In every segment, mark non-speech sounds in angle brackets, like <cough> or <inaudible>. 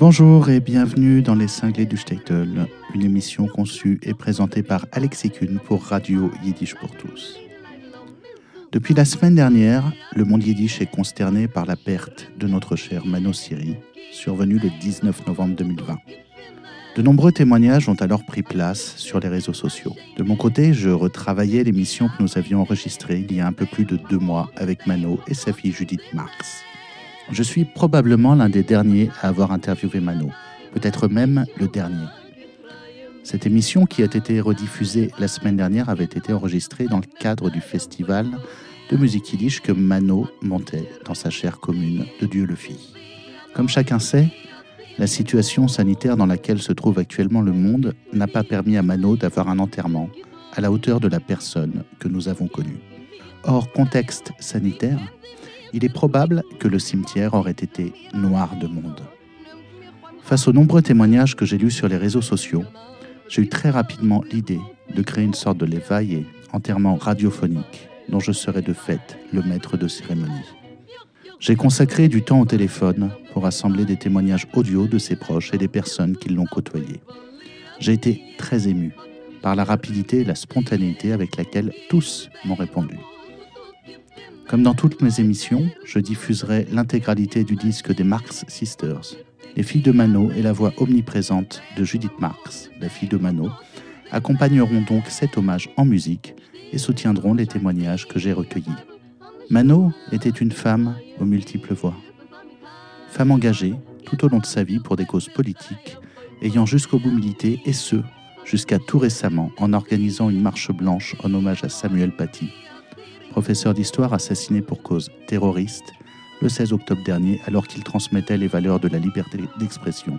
Bonjour et bienvenue dans Les Cinglés du Shtetl, une émission conçue et présentée par Alexis Kuhn pour Radio Yiddish pour tous. Depuis la semaine dernière, le monde yiddish est consterné par la perte de notre cher Mano Siri, survenue le 19 novembre 2020. De nombreux témoignages ont alors pris place sur les réseaux sociaux. De mon côté, je retravaillais l'émission que nous avions enregistrée il y a un peu plus de deux mois avec Mano et sa fille Judith Marx. Je suis probablement l'un des derniers à avoir interviewé Mano, peut-être même le dernier. Cette émission, qui a été rediffusée la semaine dernière, avait été enregistrée dans le cadre du festival de musique yiddish que Mano montait dans sa chère commune de Dieu-le-Fils. Comme chacun sait, la situation sanitaire dans laquelle se trouve actuellement le monde n'a pas permis à Mano d'avoir un enterrement à la hauteur de la personne que nous avons connue. Hors contexte sanitaire, il est probable que le cimetière aurait été noir de monde. Face aux nombreux témoignages que j'ai lus sur les réseaux sociaux, j'ai eu très rapidement l'idée de créer une sorte de l'éveil enterrement radiophonique dont je serais de fait le maître de cérémonie. J'ai consacré du temps au téléphone pour assembler des témoignages audio de ses proches et des personnes qui l'ont côtoyé. J'ai été très ému par la rapidité et la spontanéité avec laquelle tous m'ont répondu. Comme dans toutes mes émissions, je diffuserai l'intégralité du disque des Marx Sisters. Les filles de Mano et la voix omniprésente de Judith Marx, la fille de Mano, accompagneront donc cet hommage en musique et soutiendront les témoignages que j'ai recueillis. Mano était une femme aux multiples voix. Femme engagée tout au long de sa vie pour des causes politiques, ayant jusqu'au bout milité, et ce, jusqu'à tout récemment, en organisant une marche blanche en hommage à Samuel Paty, professeur d'histoire assassiné pour cause terroriste le 16 octobre dernier alors qu'il transmettait les valeurs de la liberté d'expression.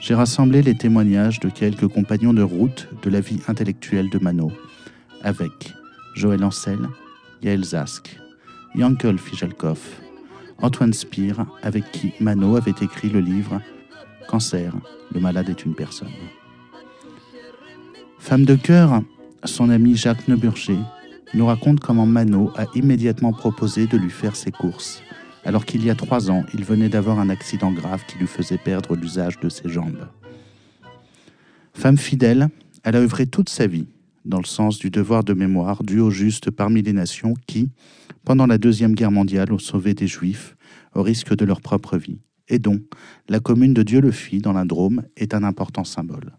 J'ai rassemblé les témoignages de quelques compagnons de route de la vie intellectuelle de Mano, avec Joël Ancel, Yael Zask, Yankel Fijalkov, Antoine Spire, avec qui Mano avait écrit le livre Cancer, le malade est une personne. Femme de cœur, son ami Jacques Neuburger nous raconte comment Mano a immédiatement proposé de lui faire ses courses, alors qu'il y a trois ans, il venait d'avoir un accident grave qui lui faisait perdre l'usage de ses jambes. Femme fidèle, elle a œuvré toute sa vie dans le sens du devoir de mémoire dû aux justes parmi les nations qui, pendant la Deuxième Guerre mondiale, ont sauvé des Juifs au risque de leur propre vie, et dont la commune de Dieu-le-Fit dans la Drôme est un important symbole.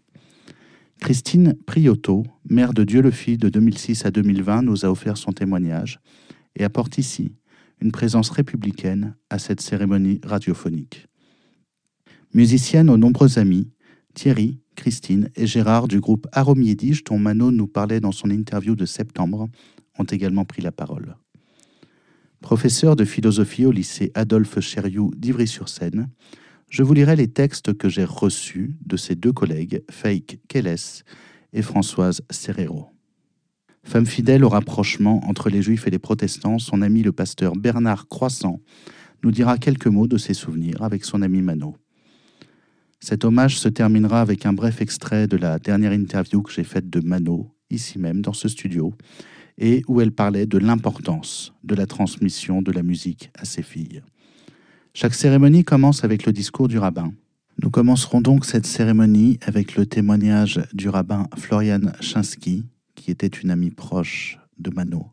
Christine Priotto, maire de Dieu-le-Fit de 2006 à 2020, nous a offert son témoignage et apporte ici une présence républicaine à cette cérémonie radiophonique. Musicienne aux nombreux amis, Thierry, Christine et Gérard du groupe Arom dont Mano nous parlait dans son interview de septembre, ont également pris la parole. Professeur de philosophie au lycée Adolphe Chériou d'Ivry-sur-Seine, je vous lirai les textes que j'ai reçus de ses deux collègues, Faik Keles et Françoise Serrero. Femme fidèle au rapprochement entre les juifs et les protestants, son ami le pasteur Bernard Croissant nous dira quelques mots de ses souvenirs avec son ami Mano. Cet hommage se terminera avec un bref extrait de la dernière interview que j'ai faite de Mano, ici même dans ce studio, et où elle parlait de l'importance de la transmission de la musique à ses filles. Chaque cérémonie commence avec le discours du rabbin. Nous commencerons donc cette cérémonie avec le témoignage du rabbin Florian Chinsky, qui était une amie proche de Mano.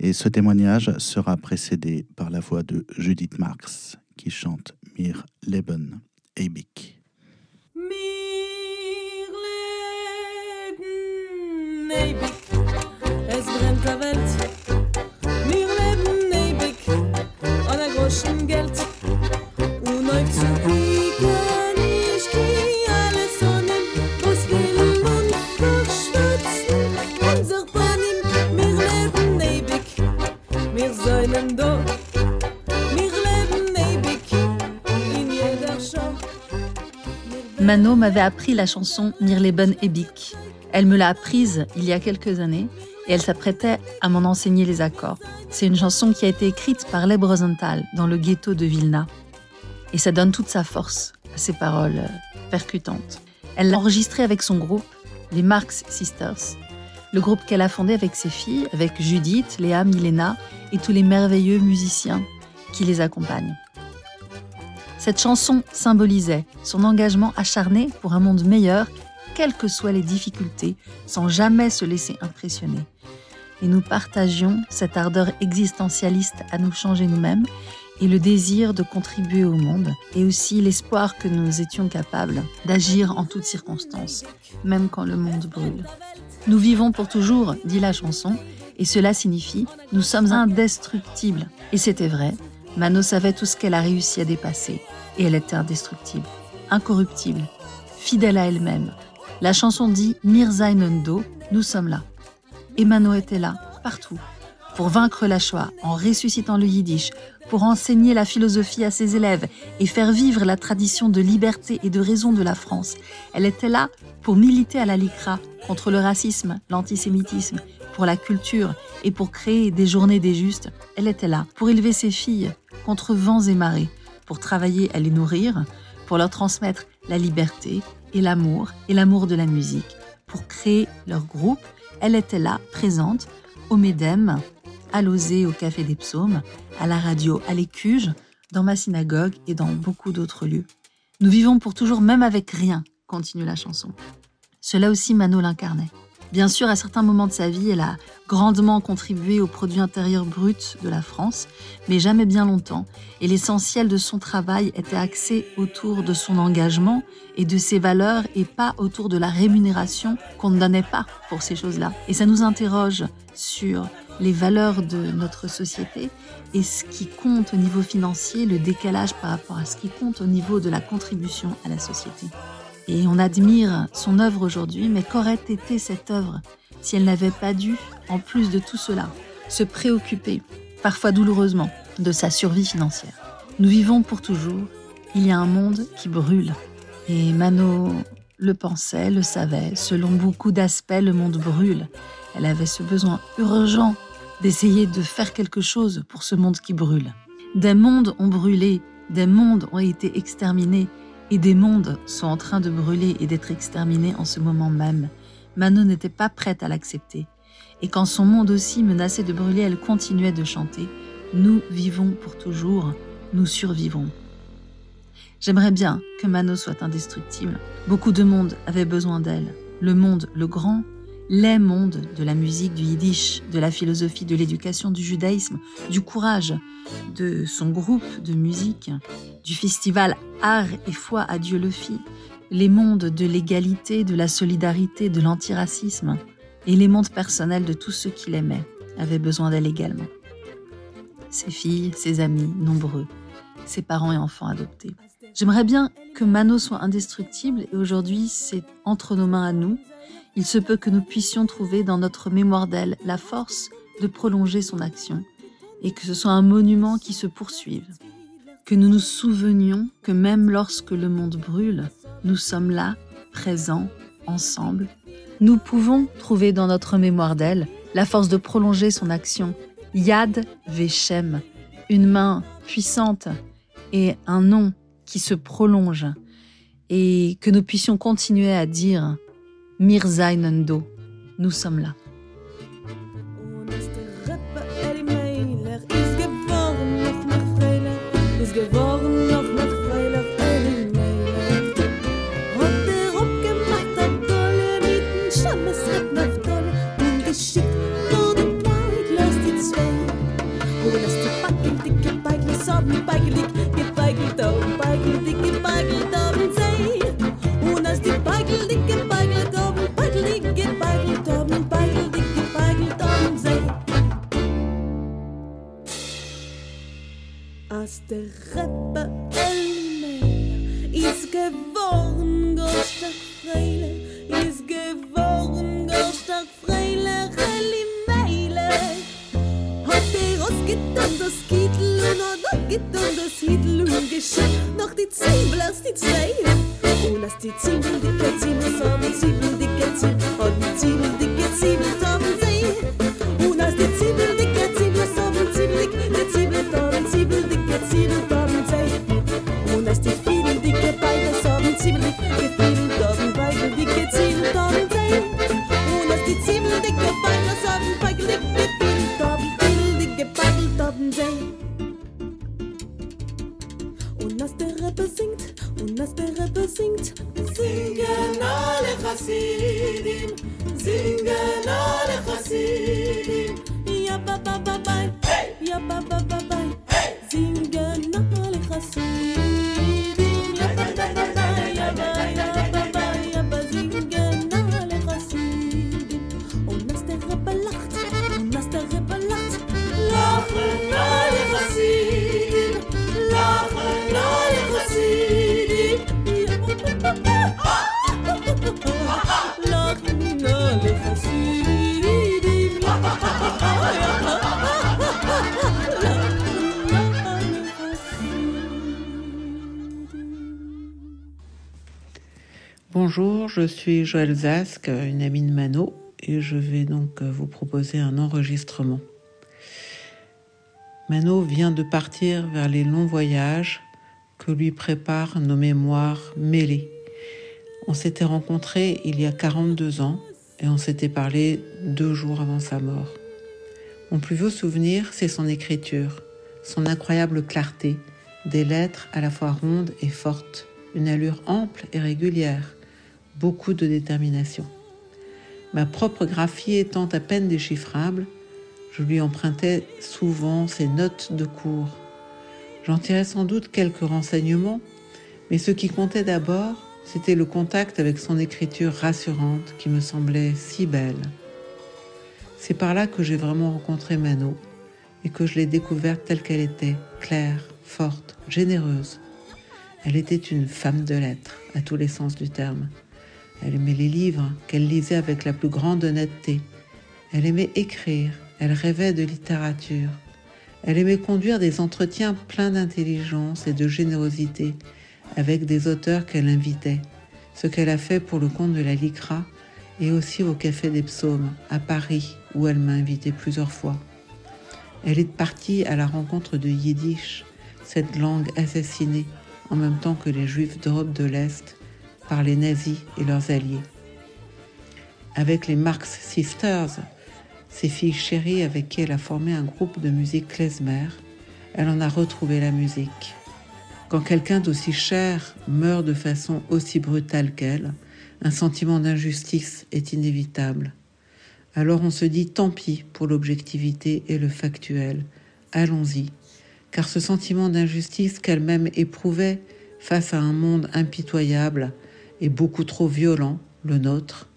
Et ce témoignage sera précédé par la voix de Judith Marx, qui chante Mir Leben Eibik. Der Welt Mano m'avait appris la chanson Mirleben Ebik elle me l'a apprise il y a quelques années et elle s'apprêtait à m'en enseigner les accords. C'est une chanson qui a été écrite par Leb Rosenthal dans le ghetto de Vilna. Et ça donne toute sa force à ses paroles euh, percutantes. Elle l'a enregistrée avec son groupe, les Marx Sisters, le groupe qu'elle a fondé avec ses filles, avec Judith, Léa, Milena et tous les merveilleux musiciens qui les accompagnent. Cette chanson symbolisait son engagement acharné pour un monde meilleur, quelles que soient les difficultés, sans jamais se laisser impressionner. Et nous partagions cette ardeur existentialiste à nous changer nous-mêmes et le désir de contribuer au monde, et aussi l'espoir que nous étions capables d'agir en toutes circonstances, même quand le monde brûle. Nous vivons pour toujours, dit la chanson, et cela signifie nous sommes indestructibles. Et c'était vrai, Mano savait tout ce qu'elle a réussi à dépasser, et elle était indestructible, incorruptible, fidèle à elle-même. La chanson dit Mirza Nendo, nous sommes là. Et Mano était là, partout, pour vaincre la Shoah en ressuscitant le yiddish, pour enseigner la philosophie à ses élèves et faire vivre la tradition de liberté et de raison de la France. Elle était là pour militer à la LICRA contre le racisme, l'antisémitisme, pour la culture et pour créer des journées des justes. Elle était là pour élever ses filles contre vents et marées, pour travailler à les nourrir, pour leur transmettre la liberté et l'amour et l'amour de la musique, pour créer leur groupe. Elle était là, présente, au MEDEM, à l'Osée au Café des Psaumes, à la radio, à l'Écuge, dans ma synagogue et dans beaucoup d'autres lieux. Nous vivons pour toujours même avec rien, continue la chanson. Cela aussi Mano l'incarnait. Bien sûr, à certains moments de sa vie, elle a grandement contribué au produit intérieur brut de la France, mais jamais bien longtemps, et l'essentiel de son travail était axé autour de son engagement et de ses valeurs et pas autour de la rémunération qu'on ne donnait pas pour ces choses-là. Et ça nous interroge sur les valeurs de notre société et ce qui compte au niveau financier, le décalage par rapport à ce qui compte au niveau de la contribution à la société. Et on admire son œuvre aujourd'hui, mais qu'aurait été cette œuvre si elle n'avait pas dû, en plus de tout cela, se préoccuper, parfois douloureusement, de sa survie financière? Nous vivons pour toujours, il y a un monde qui brûle. Et Mano le pensait, le savait, selon beaucoup d'aspects, le monde brûle. Elle avait ce besoin urgent d'essayer de faire quelque chose pour ce monde qui brûle. Des mondes ont brûlé, des mondes ont été exterminés, et des mondes sont en train de brûler et d'être exterminés en ce moment même. Manon n'était pas prête à l'accepter. Et quand son monde aussi menaçait de brûler, elle continuait de chanter Nous vivons pour toujours, nous survivons. J'aimerais bien que Mano soit indestructible. Beaucoup de monde avait besoin d'elle. Le monde, le grand, les mondes de la musique, du yiddish, de la philosophie, de l'éducation, du judaïsme, du courage, de son groupe de musique, du festival Art et foi à Dieu le fit, les mondes de l'égalité, de la solidarité, de l'antiracisme, et les mondes personnels de tous ceux qu'il aimait avaient besoin d'elle également. Ses filles, ses amis, nombreux, ses parents et enfants adoptés. J'aimerais bien que Mano soit indestructible et aujourd'hui c'est entre nos mains à nous il se peut que nous puissions trouver dans notre mémoire d'elle la force de prolonger son action et que ce soit un monument qui se poursuive. Que nous nous souvenions que même lorsque le monde brûle, nous sommes là, présents, ensemble. Nous pouvons trouver dans notre mémoire d'elle la force de prolonger son action. Yad Veshem, une main puissante et un nom qui se prolonge. Et que nous puissions continuer à dire Mirzainendo, nous sommes là. Reppe Elmeler is geworden Gott stark freile is geworden Gott stark freile Elmeler hat er ausgetan das Kittel und hat er getan das Hittel und geschickt noch die Zwiebel aus die zwei und aus die Zwiebel Bonjour, je suis Joël Zask, une amie de Mano, et je vais donc vous proposer un enregistrement. Mano vient de partir vers les longs voyages que lui préparent nos mémoires mêlées. On s'était rencontrés il y a 42 ans et on s'était parlé deux jours avant sa mort. Mon plus vieux souvenir, c'est son écriture, son incroyable clarté, des lettres à la fois rondes et fortes, une allure ample et régulière, beaucoup de détermination. Ma propre graphie étant à peine déchiffrable, je lui empruntais souvent ses notes de cours. J'en tirais sans doute quelques renseignements, mais ce qui comptait d'abord, c'était le contact avec son écriture rassurante qui me semblait si belle. C'est par là que j'ai vraiment rencontré Mano et que je l'ai découverte telle qu'elle était, claire, forte, généreuse. Elle était une femme de lettres, à tous les sens du terme. Elle aimait les livres qu'elle lisait avec la plus grande honnêteté. Elle aimait écrire, elle rêvait de littérature. Elle aimait conduire des entretiens pleins d'intelligence et de générosité avec des auteurs qu'elle invitait, ce qu'elle a fait pour le compte de la LICRA et aussi au Café des Psaumes à Paris où elle m'a invité plusieurs fois. Elle est partie à la rencontre de Yiddish, cette langue assassinée en même temps que les Juifs d'Europe de l'Est par les nazis et leurs alliés. Avec les Marx Sisters, ses filles chéries avec qui elle a formé un groupe de musique klezmer, elle en a retrouvé la musique. Quand quelqu'un d'aussi cher meurt de façon aussi brutale qu'elle, un sentiment d'injustice est inévitable. Alors on se dit tant pis pour l'objectivité et le factuel, allons-y, car ce sentiment d'injustice qu'elle-même éprouvait face à un monde impitoyable et beaucoup trop violent, le nôtre,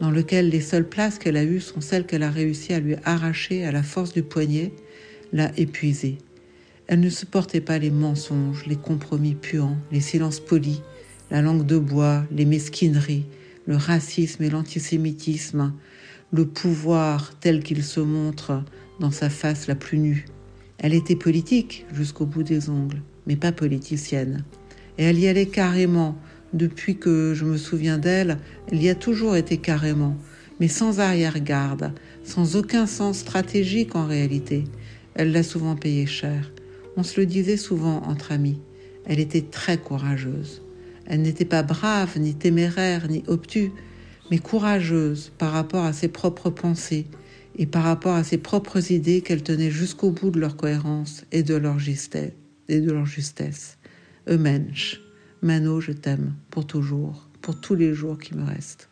dans lequel les seules places qu'elle a eues sont celles qu'elle a réussi à lui arracher à la force du poignet, l'a épuisée. Elle ne supportait pas les mensonges, les compromis puants, les silences polis, la langue de bois, les mesquineries, le racisme et l'antisémitisme, le pouvoir tel qu'il se montre dans sa face la plus nue. Elle était politique jusqu'au bout des ongles, mais pas politicienne. Et elle y allait carrément. Depuis que je me souviens d'elle, elle y a toujours été carrément, mais sans arrière-garde, sans aucun sens stratégique en réalité. Elle l'a souvent payé cher. On se le disait souvent entre amis. Elle était très courageuse. Elle n'était pas brave, ni téméraire, ni obtus, mais courageuse par rapport à ses propres pensées et par rapport à ses propres idées qu'elle tenait jusqu'au bout de leur cohérence et de leur justesse. Et Mano, je t'aime pour toujours, pour tous les jours qui me restent.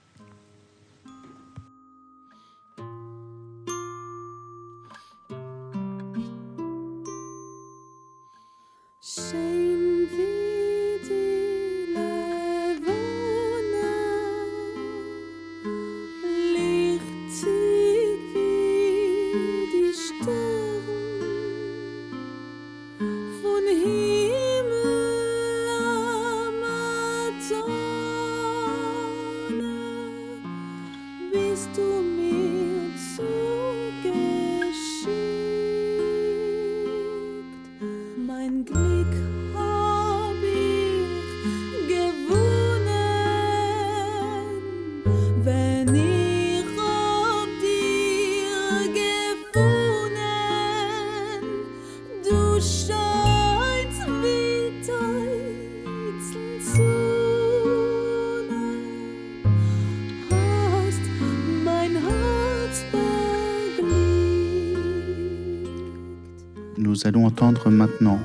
Allons entendre maintenant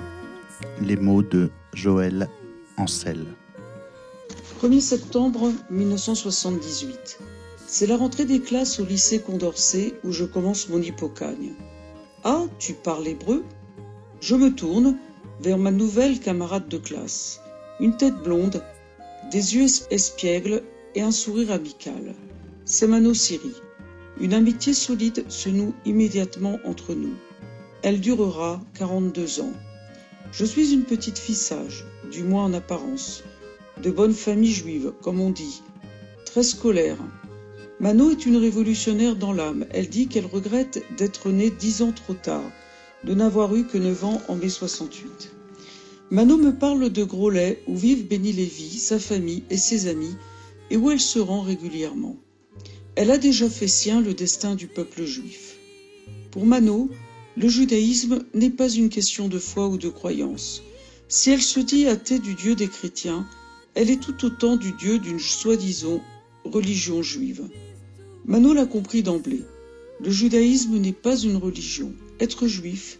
les mots de Joël Ancel. 1er septembre 1978. C'est la rentrée des classes au lycée Condorcet où je commence mon hippocagne. Ah, tu parles hébreu? Je me tourne vers ma nouvelle camarade de classe. Une tête blonde, des yeux espiègles et un sourire amical. C'est Mano Siri. Une amitié solide se noue immédiatement entre nous. Elle durera 42 ans. Je suis une petite fille sage, du moins en apparence, de bonne famille juive, comme on dit, très scolaire. Mano est une révolutionnaire dans l'âme. Elle dit qu'elle regrette d'être née dix ans trop tard, de n'avoir eu que neuf ans en mai 68. Mano me parle de Groslay, où vivent Béni Lévy, sa famille et ses amis, et où elle se rend régulièrement. Elle a déjà fait sien le destin du peuple juif. Pour Mano, le judaïsme n'est pas une question de foi ou de croyance. Si elle se dit athée du Dieu des chrétiens, elle est tout autant du Dieu d'une soi-disant religion juive. Mano l'a compris d'emblée. Le judaïsme n'est pas une religion. Être juif,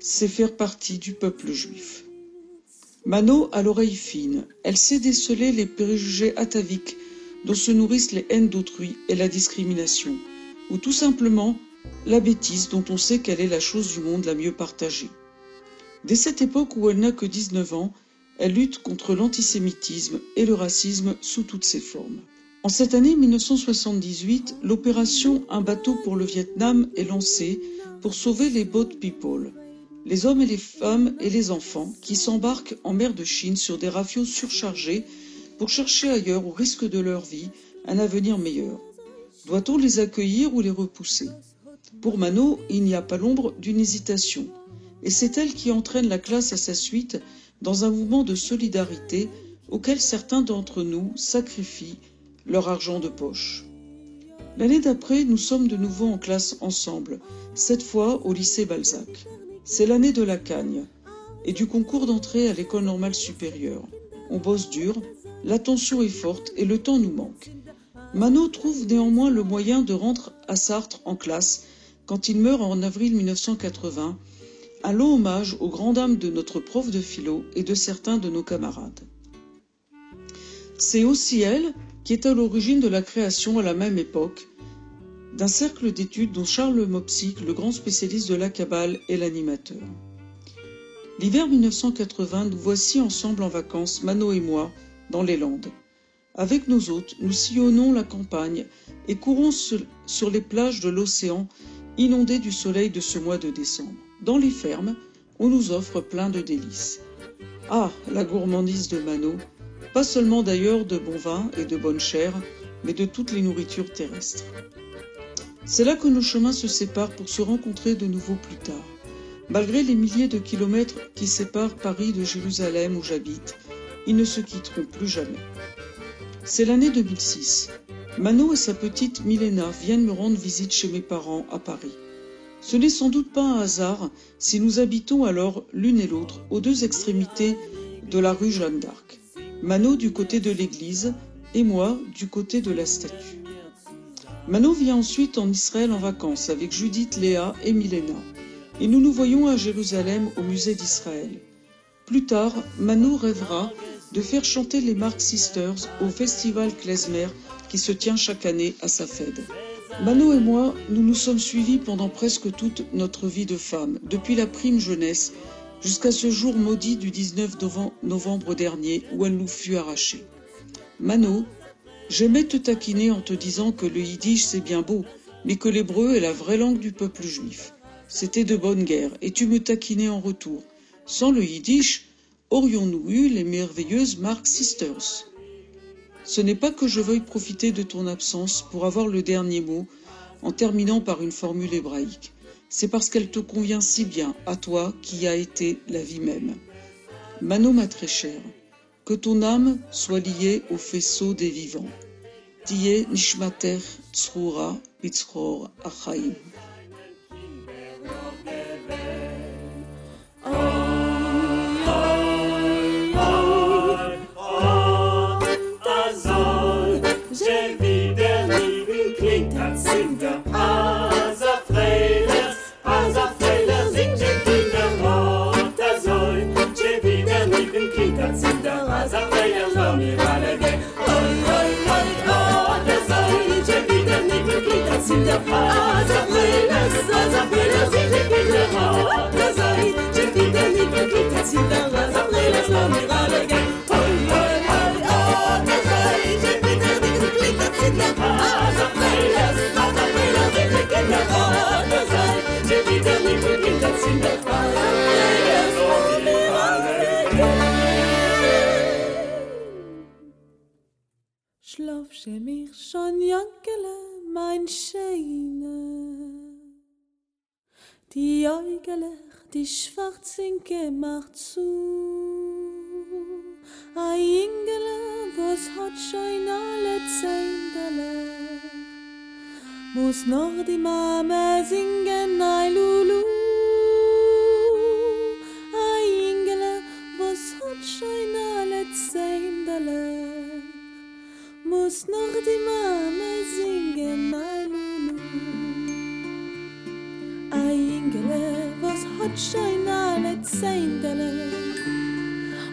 c'est faire partie du peuple juif. Mano a l'oreille fine. Elle sait déceler les préjugés ataviques dont se nourrissent les haines d'autrui et la discrimination, ou tout simplement la bêtise dont on sait qu'elle est la chose du monde la mieux partagée. Dès cette époque où elle n'a que 19 ans, elle lutte contre l'antisémitisme et le racisme sous toutes ses formes. En cette année 1978, l'opération Un bateau pour le Vietnam est lancée pour sauver les boat people, les hommes et les femmes et les enfants qui s'embarquent en mer de Chine sur des rafios surchargés pour chercher ailleurs, au risque de leur vie, un avenir meilleur. Doit-on les accueillir ou les repousser? Pour Mano, il n'y a pas l'ombre d'une hésitation, et c'est elle qui entraîne la classe à sa suite dans un mouvement de solidarité auquel certains d'entre nous sacrifient leur argent de poche. L'année d'après, nous sommes de nouveau en classe ensemble, cette fois au lycée Balzac. C'est l'année de la cagne et du concours d'entrée à l'école normale supérieure. On bosse dur, la tension est forte et le temps nous manque. Mano trouve néanmoins le moyen de rentrer à Sartre en classe quand il meurt en avril 1980, un long hommage aux grandes dames de notre prof de philo et de certains de nos camarades. C'est aussi elle qui est à l'origine de la création à la même époque d'un cercle d'études dont Charles Mopsic, le grand spécialiste de la Kabbale, est l'animateur. L'hiver 1980, nous voici ensemble en vacances, Mano et moi, dans les Landes. Avec nos hôtes, nous sillonnons la campagne et courons sur les plages de l'océan inondées du soleil de ce mois de décembre. Dans les fermes, on nous offre plein de délices. Ah, la gourmandise de Mano, pas seulement d'ailleurs de bon vin et de bonne chair, mais de toutes les nourritures terrestres. C'est là que nos chemins se séparent pour se rencontrer de nouveau plus tard. Malgré les milliers de kilomètres qui séparent Paris de Jérusalem où j'habite, ils ne se quitteront plus jamais. C'est l'année 2006. Mano et sa petite Milena viennent me rendre visite chez mes parents à Paris. Ce n'est sans doute pas un hasard si nous habitons alors l'une et l'autre aux deux extrémités de la rue Jeanne d'Arc. Mano du côté de l'église et moi du côté de la statue. Mano vient ensuite en Israël en vacances avec Judith, Léa et Milena. Et nous nous voyons à Jérusalem au musée d'Israël. Plus tard, Mano rêvera de faire chanter les Mark Sisters au festival Klezmer qui se tient chaque année à Safed. Mano et moi, nous nous sommes suivis pendant presque toute notre vie de femme, depuis la prime jeunesse jusqu'à ce jour maudit du 19 novembre dernier où elle nous fut arrachée. Mano, j'aimais te taquiner en te disant que le yiddish c'est bien beau, mais que l'hébreu est la vraie langue du peuple juif. C'était de bonne guerre, et tu me taquinais en retour. Sans le yiddish, aurions-nous eu les merveilleuses Mark Sisters? Ce n'est pas que je veuille profiter de ton absence pour avoir le dernier mot en terminant par une formule hébraïque. C'est parce qu'elle te convient si bien, à toi qui a été la vie même. Mano, ma très chère, que ton âme soit liée au faisceau des vivants. Tiye nishmater tsrura achaim. Schlaf mich schon jankele, Die Äugelech, die Schwarzinke macht zu. A Ingele, was hat schon alle Zändele. Muss noch die Mama singen, ei Lulu. A Ingele, was hat schon alle Zändele. Muss noch die Mama hat schon alle Zändele.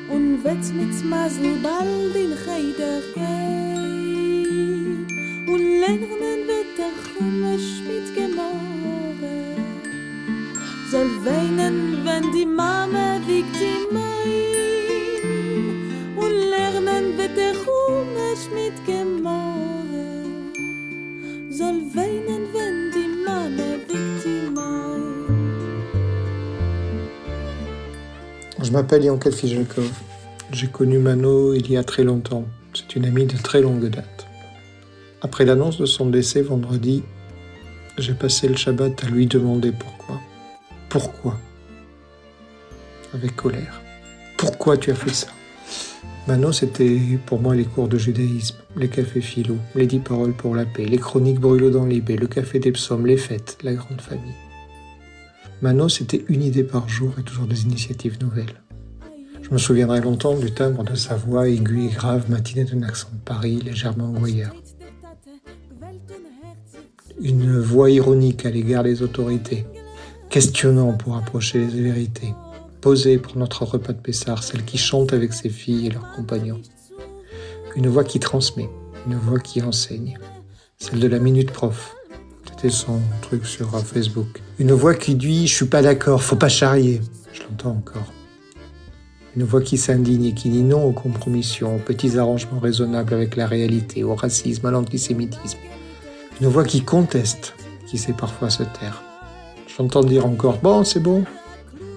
Und wird mit Masel bald in Heider gehen. Und lernen wird der Chumisch mit Gemorre. Soll weinen, wenn die Mama wiegt die Mein. Und lernen wird der Chumisch mit Gemorre. M'appelle Yankel Fijalkov. J'ai connu Mano il y a très longtemps. C'est une amie de très longue date. Après l'annonce de son décès vendredi, j'ai passé le Shabbat à lui demander pourquoi. Pourquoi? Avec colère. Pourquoi tu as fait ça? Mano, c'était pour moi les cours de judaïsme, les cafés philo, les dix paroles pour la paix, les chroniques brûlot dans les baies, le café des psaumes, les fêtes, la grande famille. Mano, c'était une idée par jour et toujours des initiatives nouvelles. Je me souviendrai longtemps du timbre de sa voix aiguë et grave, matinée d'un accent de Paris légèrement envoyeur. Une voix ironique à l'égard des autorités, questionnant pour approcher les vérités, posée pour notre repas de Pessard, celle qui chante avec ses filles et leurs compagnons. Une voix qui transmet, une voix qui enseigne, celle de la minute prof. C'était son truc sur euh, Facebook. Une voix qui dit Je suis pas d'accord, faut pas charrier. Je l'entends encore. Une voix qui s'indigne et qui dit non aux compromissions, aux petits arrangements raisonnables avec la réalité, au racisme, à l'antisémitisme. Une voix qui conteste, qui sait parfois se taire. J'entends dire encore Bon, c'est bon.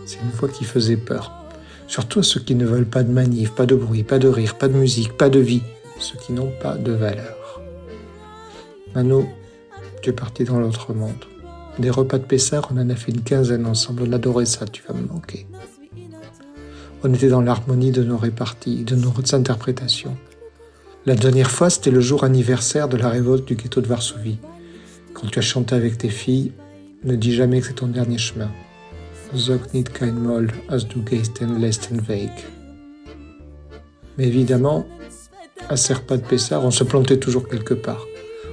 C'est une voix qui faisait peur. Surtout ceux qui ne veulent pas de manif, pas de bruit, pas de rire, pas de musique, pas de vie. Ceux qui n'ont pas de valeur. Mano, tu es parti dans l'autre monde. Des repas de Pessard, on en a fait une quinzaine ensemble. On adorait ça, tu vas me manquer. On était dans l'harmonie de nos réparties, de nos interprétations. La dernière fois, c'était le jour anniversaire de la révolte du ghetto de Varsovie. Quand tu as chanté avec tes filles, ne dis jamais que c'est ton dernier chemin. Niet kein Moll, as du letzten Weg. Mais évidemment, à ces repas de Pessard, on se plantait toujours quelque part.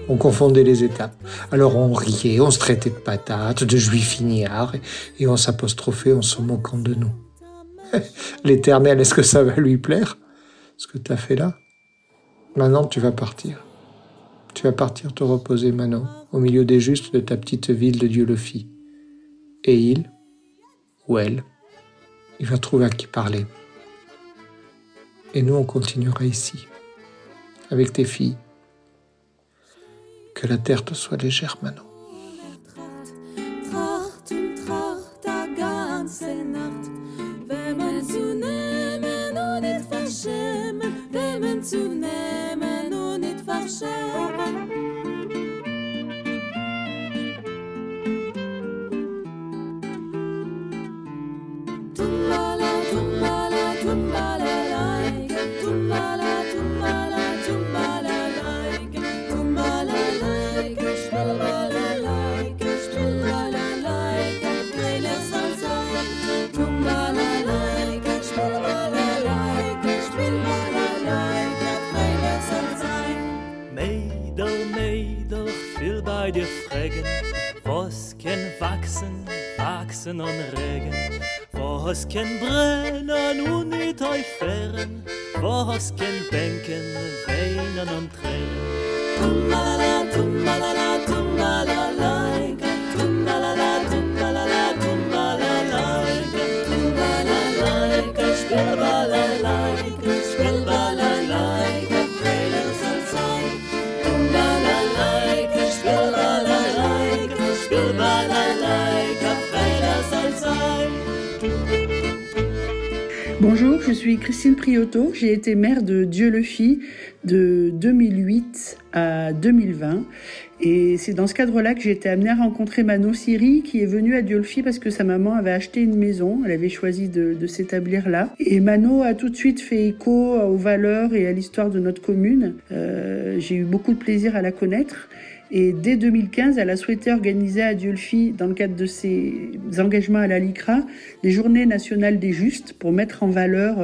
On confondait les étapes. Alors on riait, on se traitait de patates, de juifs ignares, et on s'apostrophait en se moquant de nous. <laughs> L'Éternel, est-ce que ça va lui plaire Ce que tu as fait là? Maintenant, tu vas partir. Tu vas partir te reposer, Manon, au milieu des justes de ta petite ville de Dieu le fit. Et il, ou elle, il va trouver à qui parler. Et nous, on continuera ici, avec tes filles. Que la terre te soit légère, Manon. Verschämen, wenn man zu nehmen und nicht verschämen. Was suis Christine Prioto. J'ai été maire de Dieu-le-Fit de 2008 à 2020. Et c'est dans ce cadre-là que j'ai été amenée à rencontrer Mano Siri, qui est venue à Dieu-le-Fit parce que sa maman avait acheté une maison. Elle avait choisi de, s'établir là. Et Mano a tout de suite fait écho aux valeurs et à l'histoire de notre commune. Euh, j'ai eu beaucoup de plaisir à la connaître. Et dès 2015, elle a souhaité organiser à Dieu-le-Fit, dans le cadre de ses engagements à la LICRA, les Journées nationales des justes pour mettre en valeur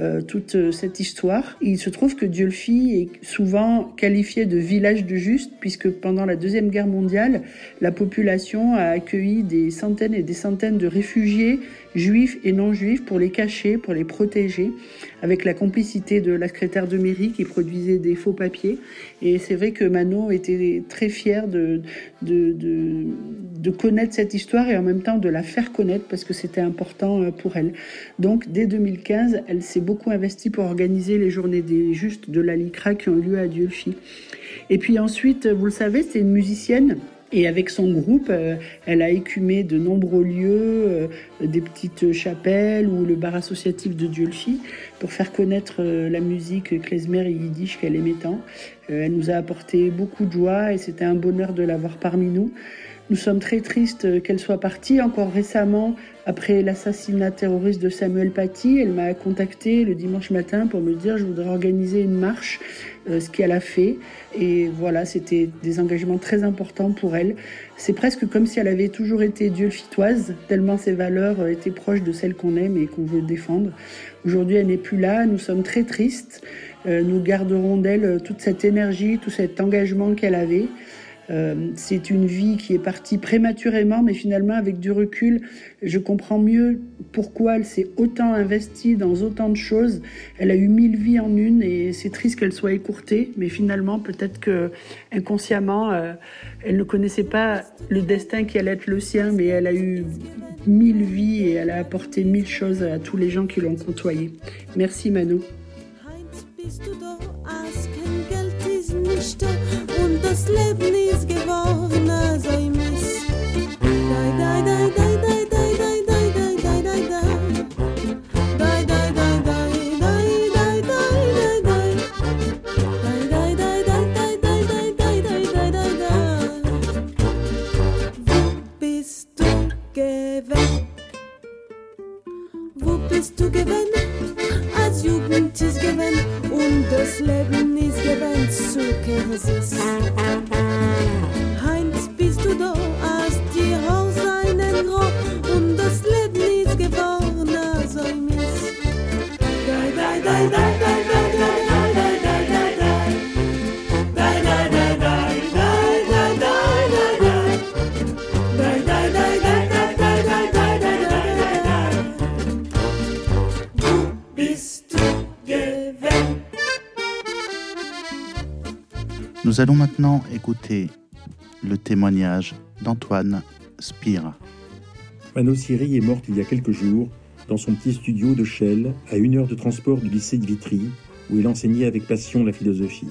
euh, toute euh, cette histoire. il se trouve que Dieu-le-Fit est souvent qualifié de village de justes, puisque pendant la Deuxième Guerre mondiale, la population a accueilli des centaines et des centaines de réfugiés juifs et non juifs pour les cacher, pour les protéger, avec la complicité de la secrétaire de mairie qui produisait des faux papiers. Et c'est vrai que Manon était très fière de, de, connaître cette histoire et en même temps de la faire connaître parce que c'était important euh, pour elle. Donc dès 2015, elle s'est beaucoup investie pour organiser les journées des justes de la LICRA qui ont lieu à Dieu-le-Fit. Et puis ensuite, vous le savez, c'est une musicienne et avec son groupe, euh, elle a écumé de nombreux lieux, euh, des petites chapelles ou le bar associatif de Dieu-le-Fit pour faire connaître euh, la musique klezmer et yiddish qu'elle aimait tant. elle nous a apporté beaucoup de joie et c'était un bonheur de l'avoir parmi nous. Nous sommes très tristes qu'elle soit partie. Encore récemment, après l'assassinat terroriste de Samuel Paty, elle m'a contacté le dimanche matin pour me dire je voudrais organiser une marche, euh, ce qu'elle a fait. Et voilà, c'était des engagements très importants pour elle. C'est presque comme si elle avait toujours été dieu-fitoise, tellement ses valeurs étaient proches de celles qu'on aime et qu'on veut défendre. Aujourd'hui, elle n'est plus là. Nous sommes très tristes. Euh, nous garderons d'elle toute cette énergie, tout cet engagement qu'elle avait. Euh, c'est une vie qui est partie prématurément, mais finalement, avec du recul, je comprends mieux pourquoi elle s'est autant investie dans autant de choses. Elle a eu mille vies en une et c'est triste qu'elle soit écourtée, mais finalement, peut-être que inconsciemment, euh, elle ne connaissait pas le destin qui allait être le sien, mais elle a eu mille vies et elle a apporté mille choses à tous les gens qui l'ont côtoyée. Merci Manu. Als Jugend ist gewend und das Leben ist gewend zu kennen. Allons maintenant écouter le témoignage d'Antoine Spira. Mano Siri est morte il y a quelques jours dans son petit studio de Chelles, à une heure de transport du lycée de Vitry, où il enseignait avec passion la philosophie.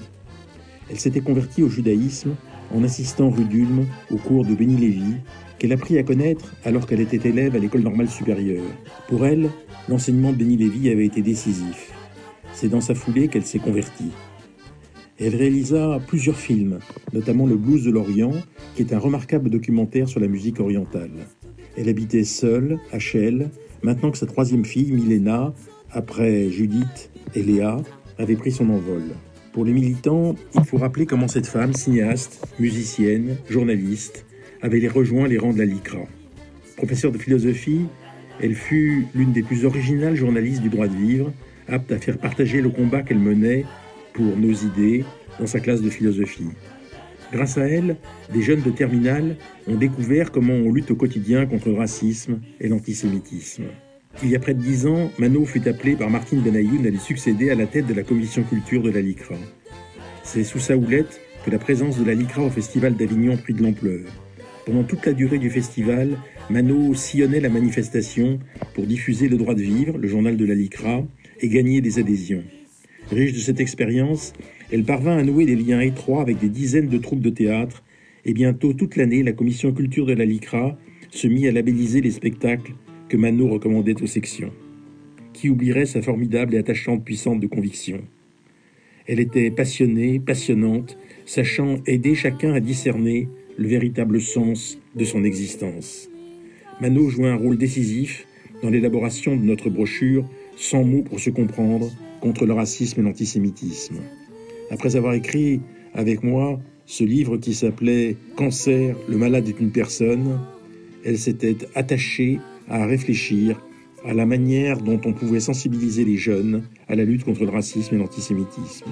Elle s'était convertie au judaïsme en assistant rue d'Ulm au cours de Béni Lévy, qu'elle apprit à connaître alors qu'elle était élève à l'école normale supérieure. Pour elle, l'enseignement de Béni Lévy avait été décisif. C'est dans sa foulée qu'elle s'est convertie. Elle réalisa plusieurs films, notamment Le Blues de l'Orient, qui est un remarquable documentaire sur la musique orientale. Elle habitait seule, à Chelles, maintenant que sa troisième fille, Milena, après Judith et Léa, avait pris son envol. Pour les militants, il faut rappeler comment cette femme, cinéaste, musicienne, journaliste, avait rejoint les rangs de la LICRA. Professeure de philosophie, elle fut l'une des plus originales journalistes du droit de vivre, apte à faire partager le combat qu'elle menait pour nos idées dans sa classe de philosophie. Grâce à elle, des jeunes de terminale ont découvert comment on lutte au quotidien contre le racisme et l'antisémitisme. Il y a près de dix ans, Mano fut appelé par Martine Benayoun à lui succéder à la tête de la commission culture de la LICRA. C'est sous sa houlette que la présence de la LICRA au Festival d'Avignon prit de l'ampleur. Pendant toute la durée du festival, Mano sillonnait la manifestation pour diffuser le droit de vivre, le journal de la LICRA, et gagner des adhésions. Riche de cette expérience, elle parvint à nouer des liens étroits avec des dizaines de troupes de théâtre, et bientôt toute l'année, la commission culture de la LICRA se mit à labelliser les spectacles que Mano recommandait aux sections. Qui oublierait sa formidable et attachante puissante de conviction Elle était passionnée, passionnante, sachant aider chacun à discerner le véritable sens de son existence. Mano jouait un rôle décisif dans l'élaboration de notre brochure Sans mots pour se comprendre contre le racisme et l'antisémitisme. Après avoir écrit avec moi ce livre qui s'appelait Cancer, le malade est une personne, elle s'était attachée à réfléchir à la manière dont on pouvait sensibiliser les jeunes à la lutte contre le racisme et l'antisémitisme.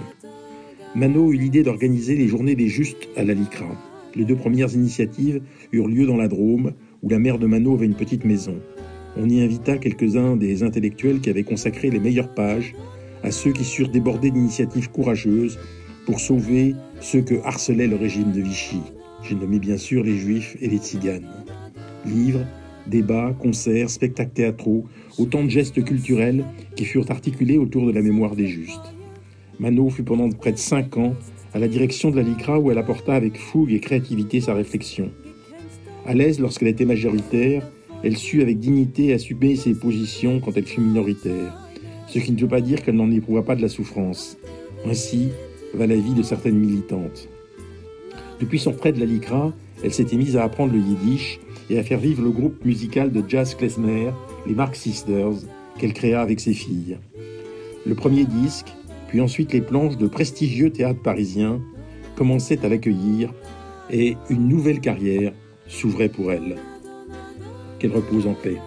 Mano eut l'idée d'organiser les journées des justes à la LICRA. Les deux premières initiatives eurent lieu dans la Drôme, où la mère de Mano avait une petite maison. On y invita quelques-uns des intellectuels qui avaient consacré les meilleures pages à ceux qui surent déborder d'initiatives courageuses pour sauver ceux que harcelait le régime de Vichy. J'ai nommé bien sûr les juifs et les tziganes. Livres, débats, concerts, spectacles théâtraux, autant de gestes culturels qui furent articulés autour de la mémoire des justes. Mano fut pendant près de cinq ans à la direction de la LICRA où elle apporta avec fougue et créativité sa réflexion. À l'aise lorsqu'elle était majoritaire, elle sut avec dignité assumer ses positions quand elle fut minoritaire, ce qui ne veut pas dire qu'elle n'en éprouva pas de la souffrance. Ainsi va la vie de certaines militantes. Depuis son prêt de la LICRA, elle s'était mise à apprendre le yiddish et à faire vivre le groupe musical de jazz klezmer, les Mark Sisters, qu'elle créa avec ses filles. Le premier disque, puis ensuite les planches de prestigieux théâtres parisiens, commençaient à l'accueillir et une nouvelle carrière s'ouvrait pour elle. Qu'elle repose en paix.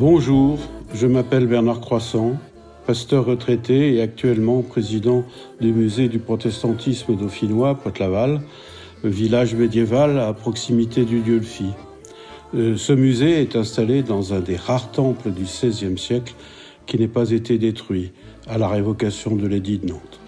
Bonjour, je m'appelle Bernard Croissant, pasteur retraité et actuellement président du musée du protestantisme dauphinois, Pointe-Laval, village médiéval à proximité du Dieu-le-Fi. Euh, Ce musée est installé dans un des rares temples du XVIe siècle qui n'ait pas été détruit à la révocation de l'édit de Nantes.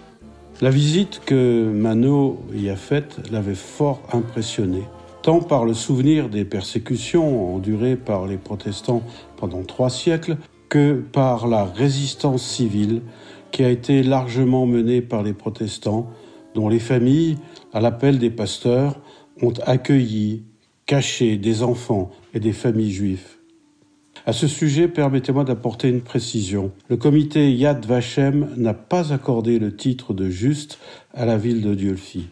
La visite que Mano y a faite l'avait fort impressionné, tant par le souvenir des persécutions endurées par les protestants pendant trois siècles que par la résistance civile qui a été largement menée par les protestants, dont les familles, à l'appel des pasteurs, ont accueilli, caché des enfants et des familles juives. À ce sujet, permettez-moi d'apporter une précision. Le comité Yad Vashem n'a pas accordé le titre de juste à la ville de Dieu-le-Fi.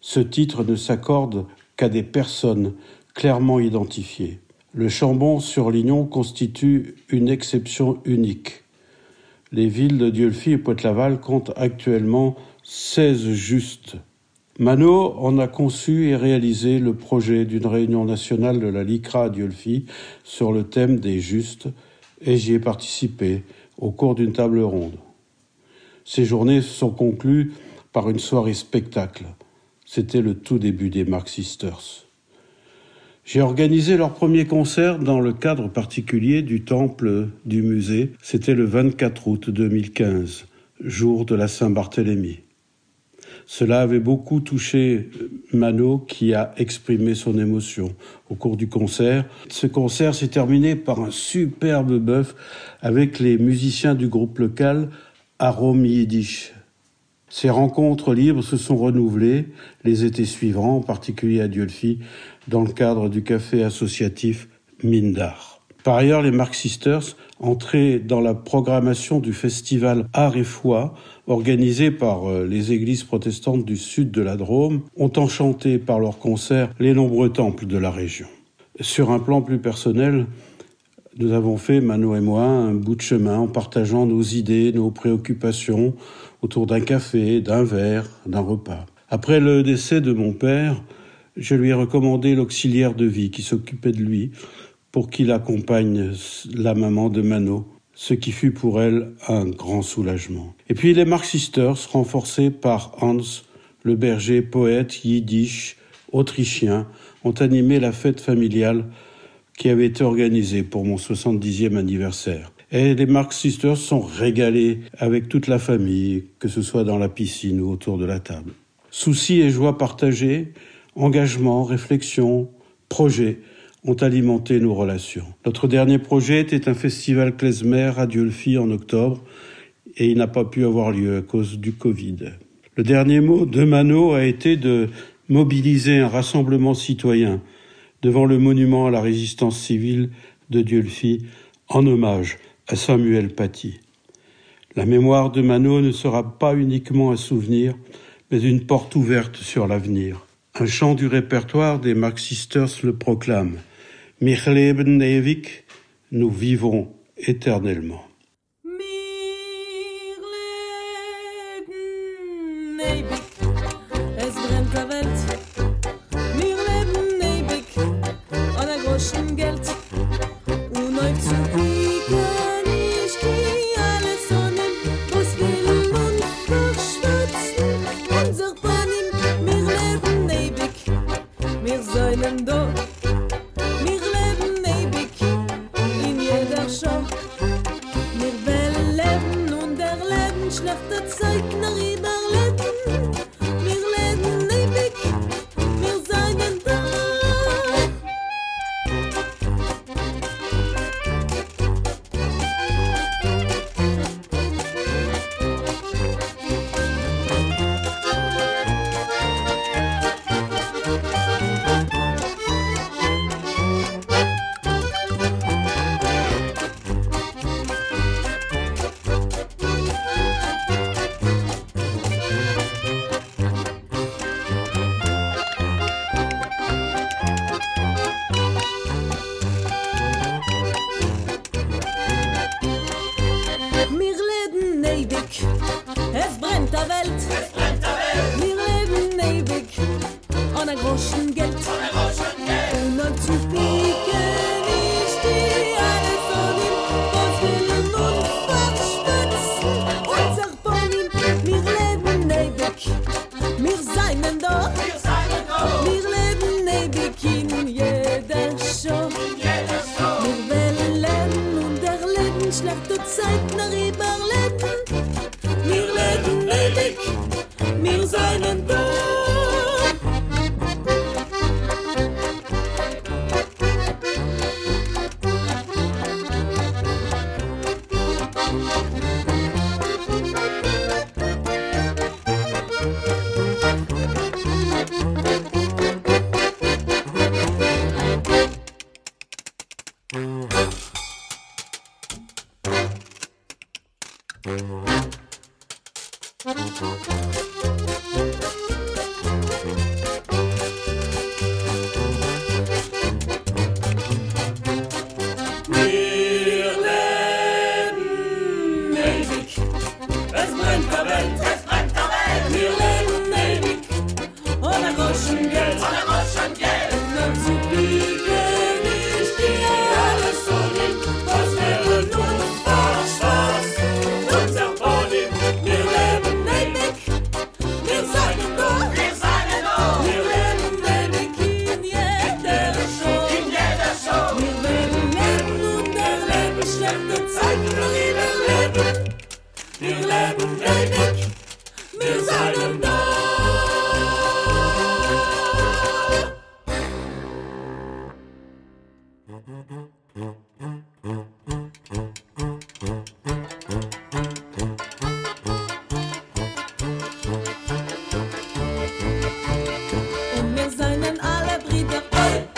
Ce titre ne s'accorde qu'à des personnes clairement identifiées. Le Chambon sur Lignon constitue une exception unique. Les villes de Dieu-le-Fi et Pointe-Laval comptent actuellement 16 justes. Mano en a conçu et réalisé le projet d'une réunion nationale de la LICRA à Dieu-le-Fi sur le thème des justes et j'y ai participé au cours d'une table ronde. Ces journées sont conclues par une soirée spectacle. C'était le tout début des Mark Sisters. J'ai organisé leur premier concert dans le cadre particulier du temple du musée. C'était le 24 août 2015, jour de la Saint-Barthélemy. Cela avait beaucoup touché Mano qui a exprimé son émotion au cours du concert. Ce concert s'est terminé par un superbe bœuf avec les musiciens du groupe local Arom Yiddish. Ces rencontres libres se sont renouvelées les étés suivants, en particulier à Dieu-le-Fi, dans le cadre du café associatif Mindar. Par ailleurs, les Mark Sisters, entrés dans la programmation du festival Art et Foi, organisé par euh, les églises protestantes du sud de la Drôme, ont enchanté par leurs concerts les nombreux temples de la région. Sur un plan plus personnel, nous avons fait, Mano et moi, un bout de chemin en partageant nos idées, nos préoccupations autour d'un café, d'un verre, d'un repas. Après le décès de mon père, je lui ai recommandé l'auxiliaire de vie qui s'occupait de lui pour qu'il accompagne la maman de Mano, ce qui fut pour elle un grand soulagement. Et puis les Mark Sisters, renforcés par Hans, le berger, poète yiddish, autrichien, ont animé la fête familiale qui avait été organisée pour mon 70e anniversaire. Et les Mark Sisters sont régalés avec toute la famille, que ce soit dans la piscine ou autour de la table. Soucis et joie partagés, engagement, réflexion, projet ont alimenté nos relations. Notre dernier projet était un festival klezmer à Diolfi en octobre et il n'a pas pu avoir lieu à cause du Covid. Le dernier mot de Mano a été de mobiliser un rassemblement citoyen devant le monument à la résistance civile de Diolfi en hommage à Samuel Paty. La mémoire de Mano ne sera pas uniquement un souvenir, mais une porte ouverte sur l'avenir. Un chant du répertoire des Marx Sisters le proclame. Mich leben nous vivons éternellement. I liberté.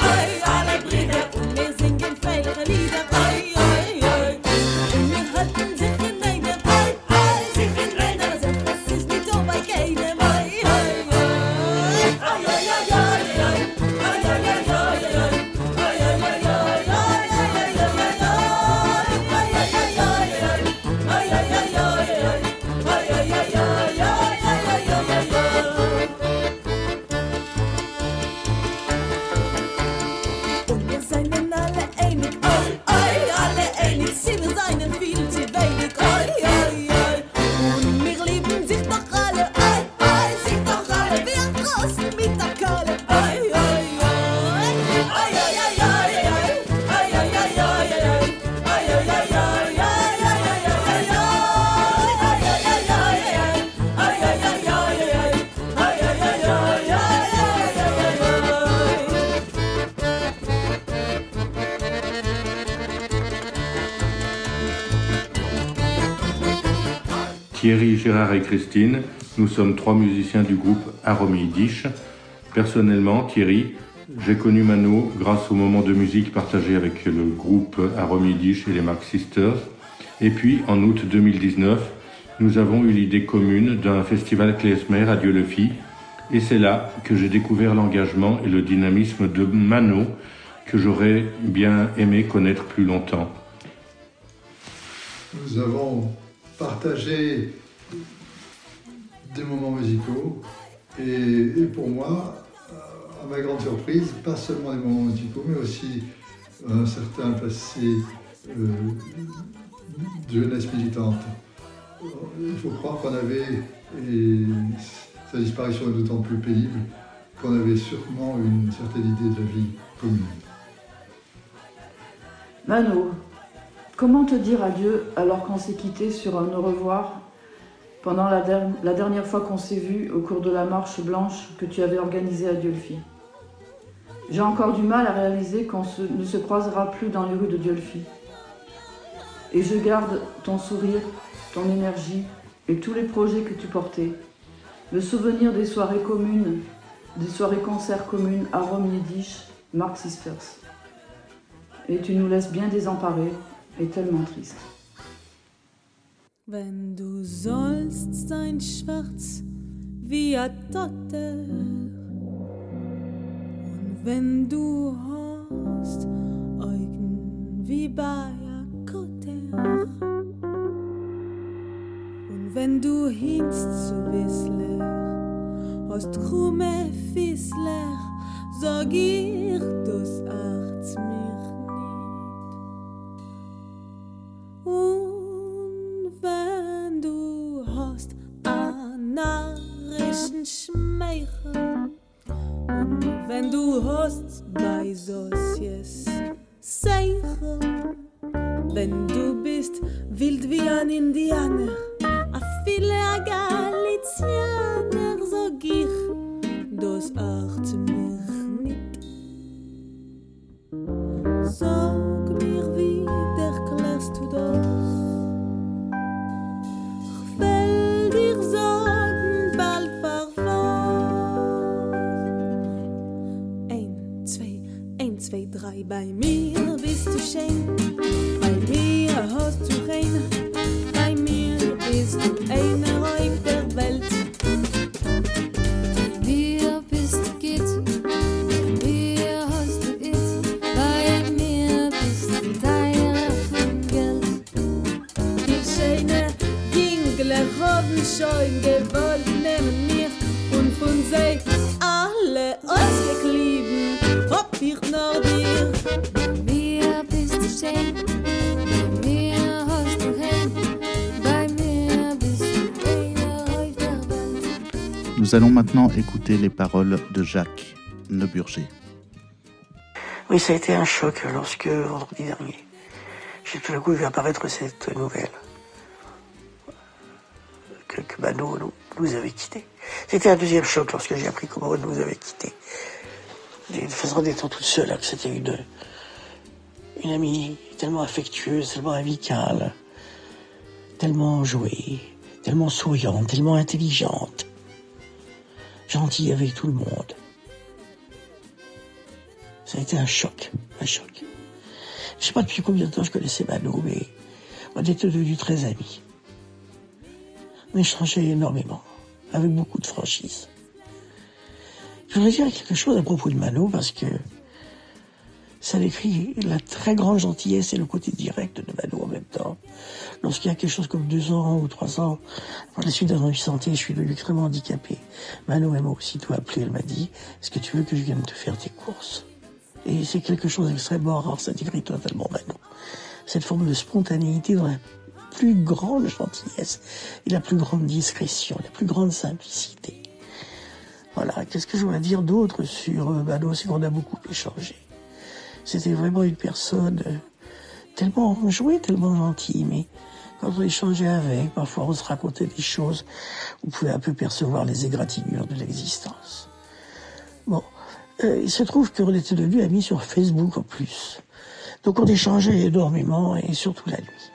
Gérard et Christine, nous sommes trois musiciens du groupe Aromi Yiddish. Personnellement, Thierry, j'ai connu Mano grâce au moment de musique partagé avec le groupe Aromi Yiddish et les Mark Sisters. Et puis, en août 2019, nous avons eu l'idée commune d'un festival klezmer à Dieu-le-Fit. Et c'est là que j'ai découvert l'engagement et le dynamisme de Mano que j'aurais bien aimé connaître plus longtemps. Nous avons partagé des moments musicaux et, pour moi, à ma grande surprise, pas seulement des moments musicaux, mais aussi un certain passé euh, de jeunesse militante. Il faut croire qu'on avait, et sa disparition est d'autant plus pénible, qu'on avait sûrement une certaine idée de la vie commune. Mano, comment te dire adieu alors qu'on s'est quitté sur un au revoir? Pendant la, der- la dernière fois qu'on s'est vu au cours de la marche blanche que tu avais organisée à Diolfi J'ai encore du mal à réaliser qu'on ne se croisera plus dans les rues de Diolfi. Et je garde ton sourire, ton énergie et tous les projets que tu portais. Le souvenir des soirées communes, des soirées concerts communes à Rome Yiddish, Mark Sisters. Et tu nous laisses bien désemparés et tellement tristes. Wenn du sollst sein schwarz wie a Totter und wenn du hast Augen wie bei a Kotter und wenn du hinst zu Whistler hast krumme Fissler sag ich das achts mich narrischen Schmeichel und wenn du hast bei Sosies Seichel wenn du bist wild wie ein Indianer. A viele a Galizianer sag ich das acht mich nicht écouter les paroles de Jacques Neuburger. Oui, ça a été un choc lorsque, vendredi dernier, j'ai tout d'un coup vu apparaître cette nouvelle que, que nous, avait quittés. C'était un deuxième choc lorsque j'ai appris comment nous avait quittés. D'une façon d'étant toute seule, hein, que c'était une, une amie tellement affectueuse, tellement amicale, tellement jouée, tellement souriante, tellement intelligente, gentille avec tout le monde. Ça a été un choc, un choc. Je sais pas depuis combien de temps je connaissais Mano, mais on était devenus très amis. On échangeait énormément, avec beaucoup de franchise. Je voudrais dire quelque chose à propos de Mano parce que ça décrit la très grande gentillesse et le côté direct de Mano en même temps. Lorsqu'il y a quelque chose comme deux ans ou trois ans, par la suite d'un de santé, je suis devenu extrêmement handicapé. Mano, elle m'a aussitôt appelé, elle m'a dit, est-ce que tu veux que je vienne te faire tes courses? Et c'est quelque chose d'extrêmement rare, ça décrit totalement Mano. Cette forme de spontanéité dans la plus grande gentillesse et la plus grande discrétion, la plus grande simplicité. Voilà, qu'est-ce que je voudrais dire d'autre sur euh, Mano C'est qu'on a beaucoup échangé. C'était vraiment une personne euh, tellement enjouée, tellement gentille, mais quand on échangeait avec, parfois on se racontait des choses, on pouvait un peu percevoir les égratignures de l'existence. Bon, euh, il se trouve qu'on était devenus amis sur Facebook en plus. Donc on échangeait énormément et surtout la nuit.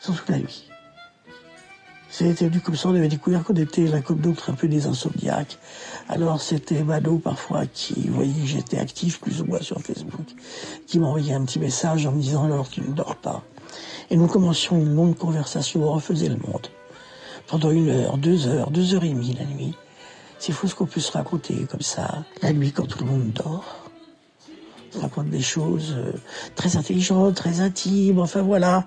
Surtout la nuit. C'était venu comme ça, on avait découvert qu'on était l'un comme d'autres un peu des insomniaques. Alors c'était Mano parfois qui voyait que j'étais actif plus ou moins sur Facebook, qui m'envoyait un petit message en me disant alors tu ne dors pas. Et nous commencions une longue conversation, on refaisait le monde. Pendant une heure, deux heures, deux heures et demie la nuit. C'est fou ce qu'on peut se raconter comme ça, la nuit quand tout le monde dort. On des choses euh, très intelligentes, très intimes, enfin voilà.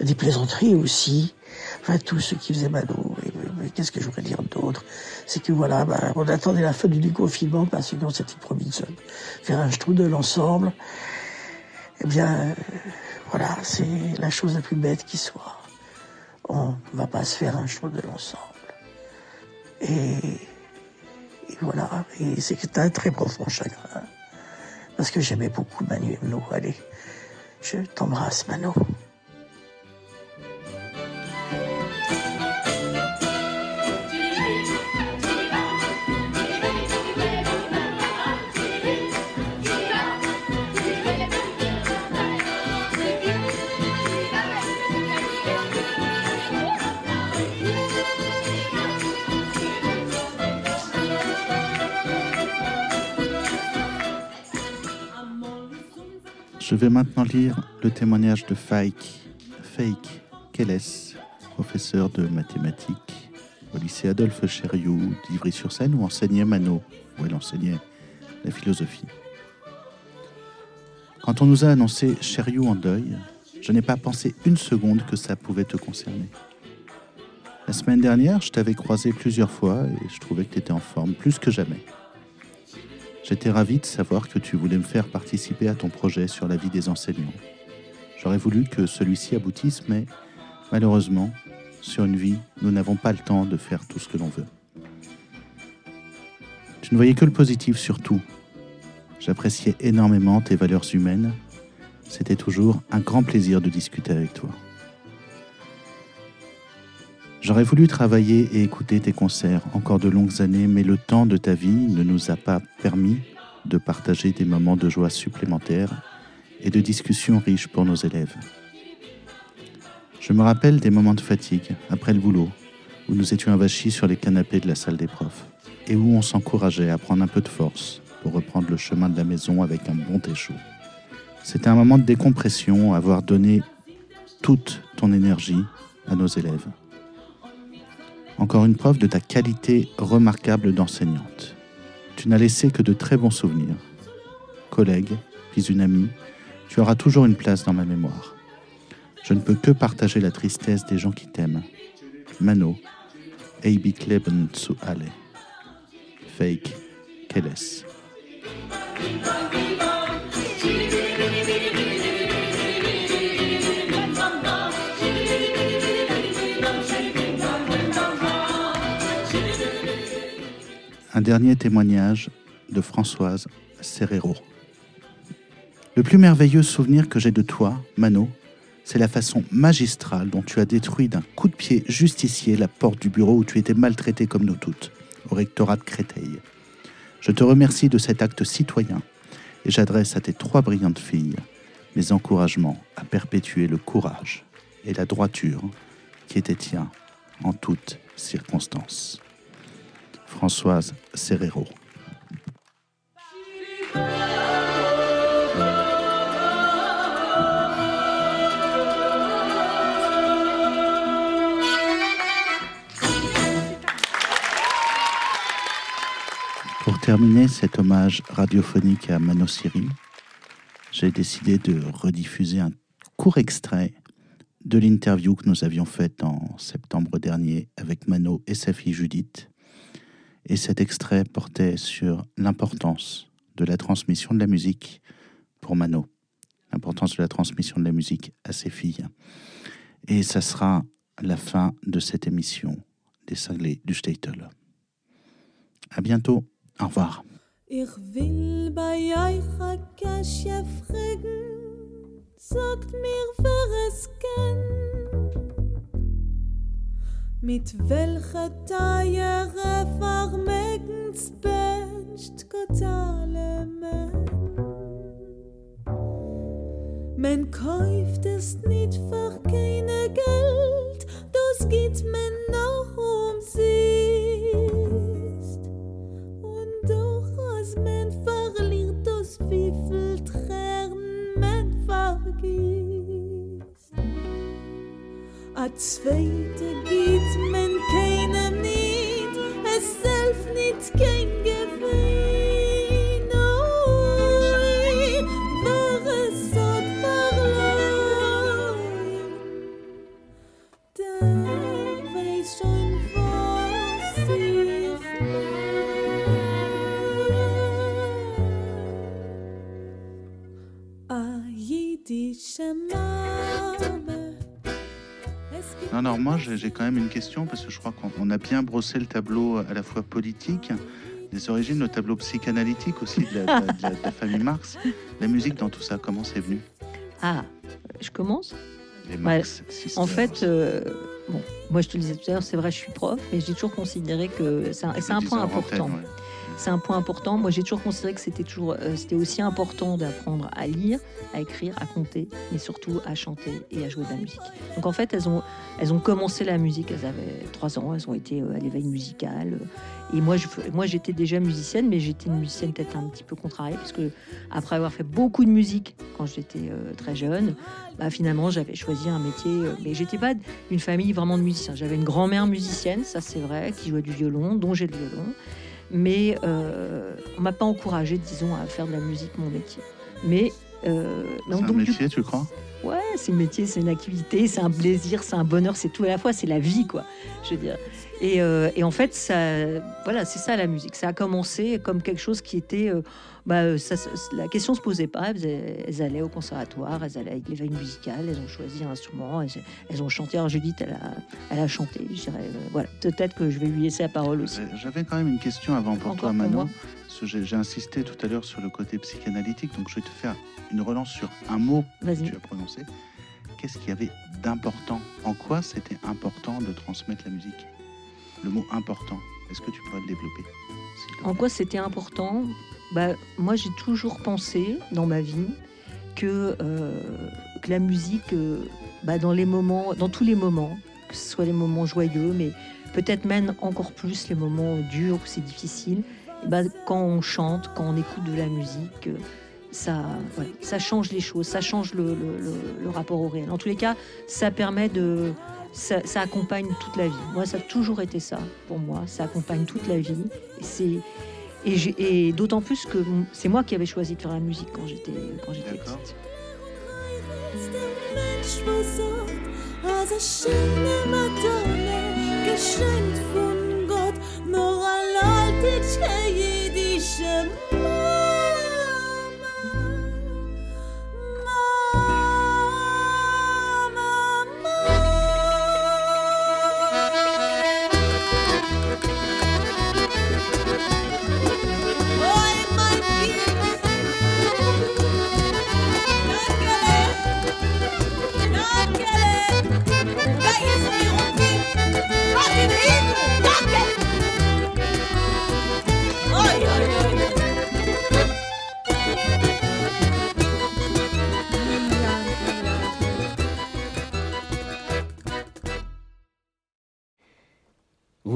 Des plaisanteries aussi. Enfin, tout ce qui faisait Mano. Mais qu'est-ce que je voudrais dire d'autre? C'est que voilà, bah, on attendait la fin du déconfinement parce que on s'était promis de faire un strudel ensemble. Eh bien, euh, voilà, c'est la chose la plus bête qui soit. On va pas se faire un strudel ensemble. Et, et voilà, et c'est un très profond chagrin. Parce que j'aimais beaucoup Manu Mano. Allez, je t'embrasse, Mano. Je vais maintenant lire le témoignage de Faik, Fake Keles, professeur de mathématiques au lycée Adolphe Chériou d'Ivry-sur-Seine où enseignait Mano, où elle enseignait la philosophie. Quand on nous a annoncé Chériou en deuil, je n'ai pas pensé une seconde que ça pouvait te concerner. La semaine dernière, je t'avais croisé plusieurs fois et je trouvais que tu étais en forme plus que jamais. J'étais ravi de savoir que tu voulais me faire participer à ton projet sur la vie des enseignants. J'aurais voulu que celui-ci aboutisse, mais malheureusement, sur une vie, nous n'avons pas le temps de faire tout ce que l'on veut. Tu ne voyais que le positif sur tout. J'appréciais énormément tes valeurs humaines. C'était toujours un grand plaisir de discuter avec toi. J'aurais voulu travailler et écouter tes concerts encore de longues années, mais le temps de ta vie ne nous a pas permis de partager des moments de joie supplémentaires et de discussions riches pour nos élèves. Je me rappelle des moments de fatigue après le boulot, où nous étions avachis sur les canapés de la salle des profs, et où on s'encourageait à prendre un peu de force pour reprendre le chemin de la maison avec un bon thé chaud. C'était un moment de décompression, avoir donné toute ton énergie à nos élèves. Encore une preuve de ta qualité remarquable d'enseignante. Tu n'as laissé que de très bons souvenirs. Collègue, puis une amie, tu auras toujours une place dans ma mémoire. Je ne peux que partager la tristesse des gens qui t'aiment. Mano, Eibik Leben zu alle. Fake, Keles. Un dernier témoignage de Françoise Serrero. Le plus merveilleux souvenir que j'ai de toi, Mano, c'est la façon magistrale dont tu as détruit d'un coup de pied justicier la porte du bureau où tu étais maltraité comme nous toutes, au rectorat de Créteil. Je te remercie de cet acte citoyen et j'adresse à tes trois brillantes filles mes encouragements à perpétuer le courage et la droiture qui étaient tiens en toutes circonstances. Françoise Serrero. Pour terminer cet hommage radiophonique à Mano Siri, j'ai décidé de rediffuser un court extrait de l'interview que nous avions faite en septembre dernier avec Mano et sa fille Judith. Et cet extrait portait sur l'importance de la transmission de la musique pour Mano, l'importance de la transmission de la musique à ses filles. Et ça sera la fin de cette émission des cinglés du Statel. À bientôt. Au revoir. Mit welcher Teiere vermegens best Gott alle Men. Men kauft es nicht für keine Geld, das gibt men noch zweite geht men keinem nicht, es selbst nicht kein Non, non, moi j'ai quand même une question parce que je crois qu'on on a bien brossé le tableau à la fois politique, des origines, le tableau psychanalytique aussi de la, de la- de la famille Marx. La musique dans tout ça, comment c'est venu? Ah, je commence? Les Marx. En fait, euh, bon, moi je te le disais tout à l'heure, c'est vrai, je suis prof, mais j'ai toujours considéré que c'est un, point important. ouais. C'est un point important. Moi, j'ai toujours considéré que c'était toujours, euh, c'était aussi important d'apprendre à lire, à écrire, à compter, mais surtout à chanter et à jouer de la musique. Donc en fait, elles ont, elles ont commencé la musique. Elles avaient trois ans. Elles ont été euh, à l'éveil musical. Et moi, je, moi, j'étais déjà musicienne, mais j'étais une musicienne peut-être un petit peu contrariée, parce que après avoir fait beaucoup de musique quand j'étais euh, très jeune, bah, finalement, j'avais choisi un métier. euh, mais j'étais pas d'une famille vraiment de J'avais une grand-mère musicienne, ça c'est vrai, qui jouait du violon, dont j'ai le violon. Mais euh, on m'a pas encouragé, disons, à faire de la musique mon métier. Mais euh, donc, un donc, du métier, tu crois? Ouais, c'est le métier, c'est une activité, c'est un plaisir, c'est un bonheur, c'est tout à la fois, c'est la vie, quoi. Je veux dire. Et, euh, et en fait, ça, voilà, c'est ça la musique. Ça a commencé comme quelque chose qui était, euh, bah, euh, ça, la question se posait pas. Elles, elles allaient au conservatoire, elles allaient avec l'éveil musical, elles ont choisi un instrument, elles, elles ont chanté. Alors Judith, elle a, elle a chanté. Je dirais, euh, voilà, peut-être que je vais lui laisser la parole aussi. J'avais quand même une question avant pour Encore toi, Manon. J'ai insisté tout à l'heure sur le côté psychanalytique, donc je vais te faire une relance sur un mot que tu as prononcé. Qu'est-ce qu'il y avait d'important? En quoi c'était important de transmettre la musique? Le mot important, est-ce que tu pourrais le développer En quoi c'était important bah, Moi, j'ai toujours pensé dans ma vie que, euh, la musique, euh, bah, dans les moments, dans tous les moments, que ce soit les moments joyeux, mais peut-être même encore plus les moments durs où c'est difficile, et bah, quand on chante, quand on écoute de la musique, euh, ça, change les choses, ça change le, rapport au réel. En tous les cas, ça permet de, ça, ça accompagne toute la vie. Moi, ça a toujours été ça pour moi. Ça accompagne toute la vie. C'est et, j'ai- et d'autant plus que c'est moi qui avais choisi de faire la musique quand j'étais quand j'étais petite. Geschenkt von Gott, nur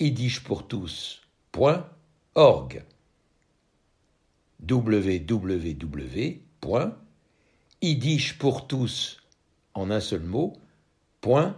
www.yiddishpourtous.org www.yiddishpourtous en un seul mot, point.